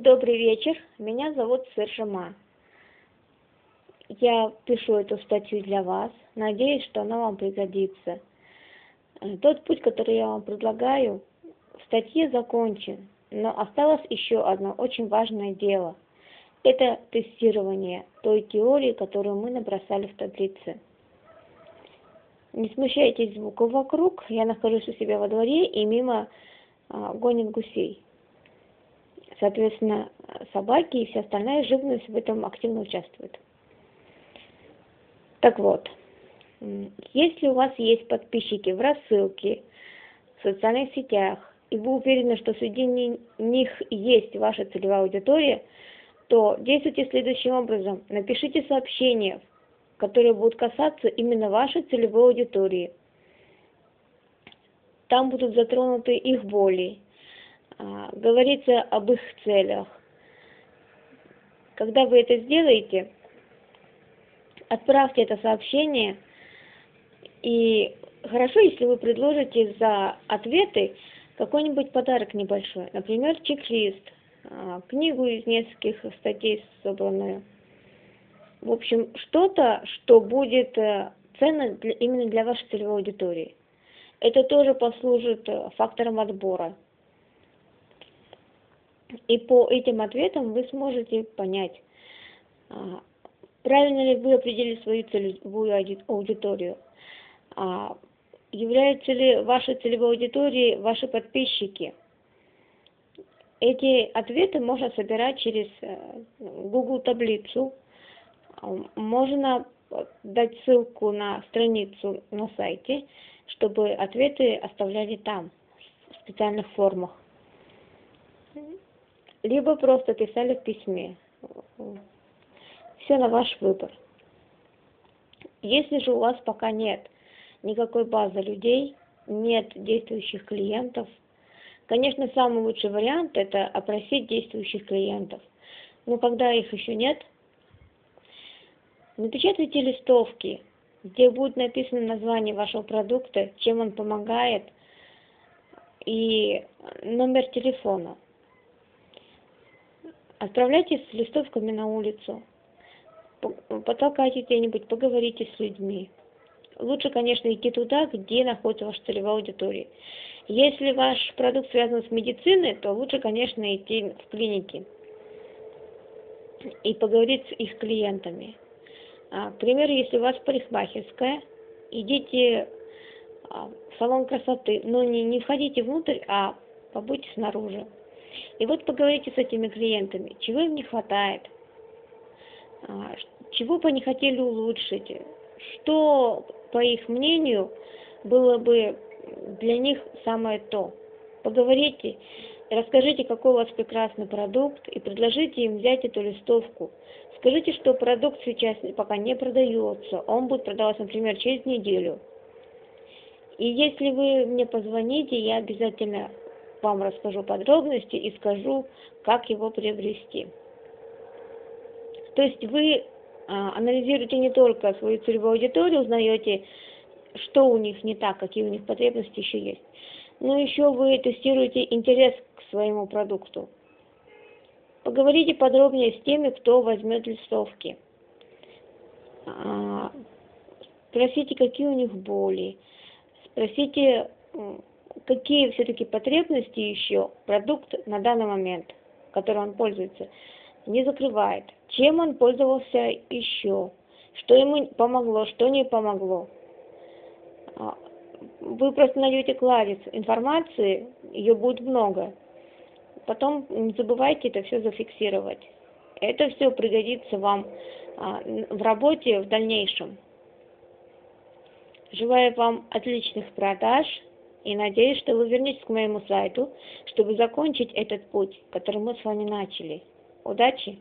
Добрый вечер, меня зовут Сержима. Я пишу эту статью для вас, надеюсь, что она вам пригодится. Э, тот путь, который я вам предлагаю, в статье закончен, но осталось еще одно очень важное дело. Это тестирование той теории, которую мы набросали в таблице. Не смущайтесь звуков вокруг, я нахожусь у себя во дворе и мимо а, гонит гусей. Соответственно, собаки и вся остальная живность в этом активно участвует. Так вот, если у вас есть подписчики в рассылке, в социальных сетях, и вы уверены, что среди них есть ваша целевая аудитория, то действуйте следующим образом. Напишите сообщения, которые будут касаться именно вашей целевой аудитории. Там будут затронуты их боли, говорится об их целях. Когда вы это сделаете, отправьте это сообщение, и хорошо, если вы предложите за ответы какой-нибудь подарок небольшой, например, чек-лист, а, книгу из нескольких статей собранную. В общем, что-то, что будет э, ценно для, именно для вашей целевой аудитории. Это тоже послужит э, фактором отбора. И по этим ответам вы сможете понять, а, правильно ли вы определили свою целевую аудиторию, а, являются ли вашей целевой аудиторией ваши подписчики. Эти ответы можно собирать через э, Google таблицу, можно дать ссылку на страницу на сайте, чтобы ответы оставляли там, в специальных формах либо просто писали в письме. Все на ваш выбор. Если же у вас пока нет никакой базы людей, нет действующих клиентов, конечно, самый лучший вариант – это опросить действующих клиентов. Но когда их еще нет, напечатайте листовки, где будет написано название вашего продукта, чем он помогает, и номер телефона. Отправляйтесь с листовками на улицу, потолкайте где-нибудь, поговорите с людьми. Лучше, конечно, идти туда, где находится ваша целевая аудитория. Если ваш продукт связан с медициной, то лучше, конечно, идти в клиники и поговорить с их клиентами. А, к примеру, если у вас парикмахерская, идите а, в салон красоты, но не, не входите внутрь, а побудьте снаружи. И вот поговорите с этими клиентами, чего им не хватает, а, чего бы они хотели улучшить, что, по их мнению, было бы для них самое то. Поговорите, расскажите, какой у вас прекрасный продукт, и предложите им взять эту листовку. Скажите, что продукт сейчас пока не продается, он будет продаваться, например, через неделю. И если вы мне позвоните, я обязательно вам расскажу подробности и скажу, как его приобрести. То есть вы а, анализируете не только свою целевую аудиторию, узнаете, что у них не так, какие у них потребности еще есть, но еще вы тестируете интерес к своему продукту. Поговорите подробнее с теми, кто возьмет листовки. А, спросите, какие у них боли. Спросите, какие все-таки потребности еще продукт на данный момент, которым он пользуется, не закрывает. Чем он пользовался еще, что ему помогло, что не помогло. А, вы просто найдете кладец информации, ее будет много. Потом не забывайте это все зафиксировать. Это все пригодится вам а, в работе в дальнейшем. Желаю вам отличных продаж и надеюсь, что вы вернетесь к моему сайту, чтобы закончить этот путь, который мы с вами начали. Удачи!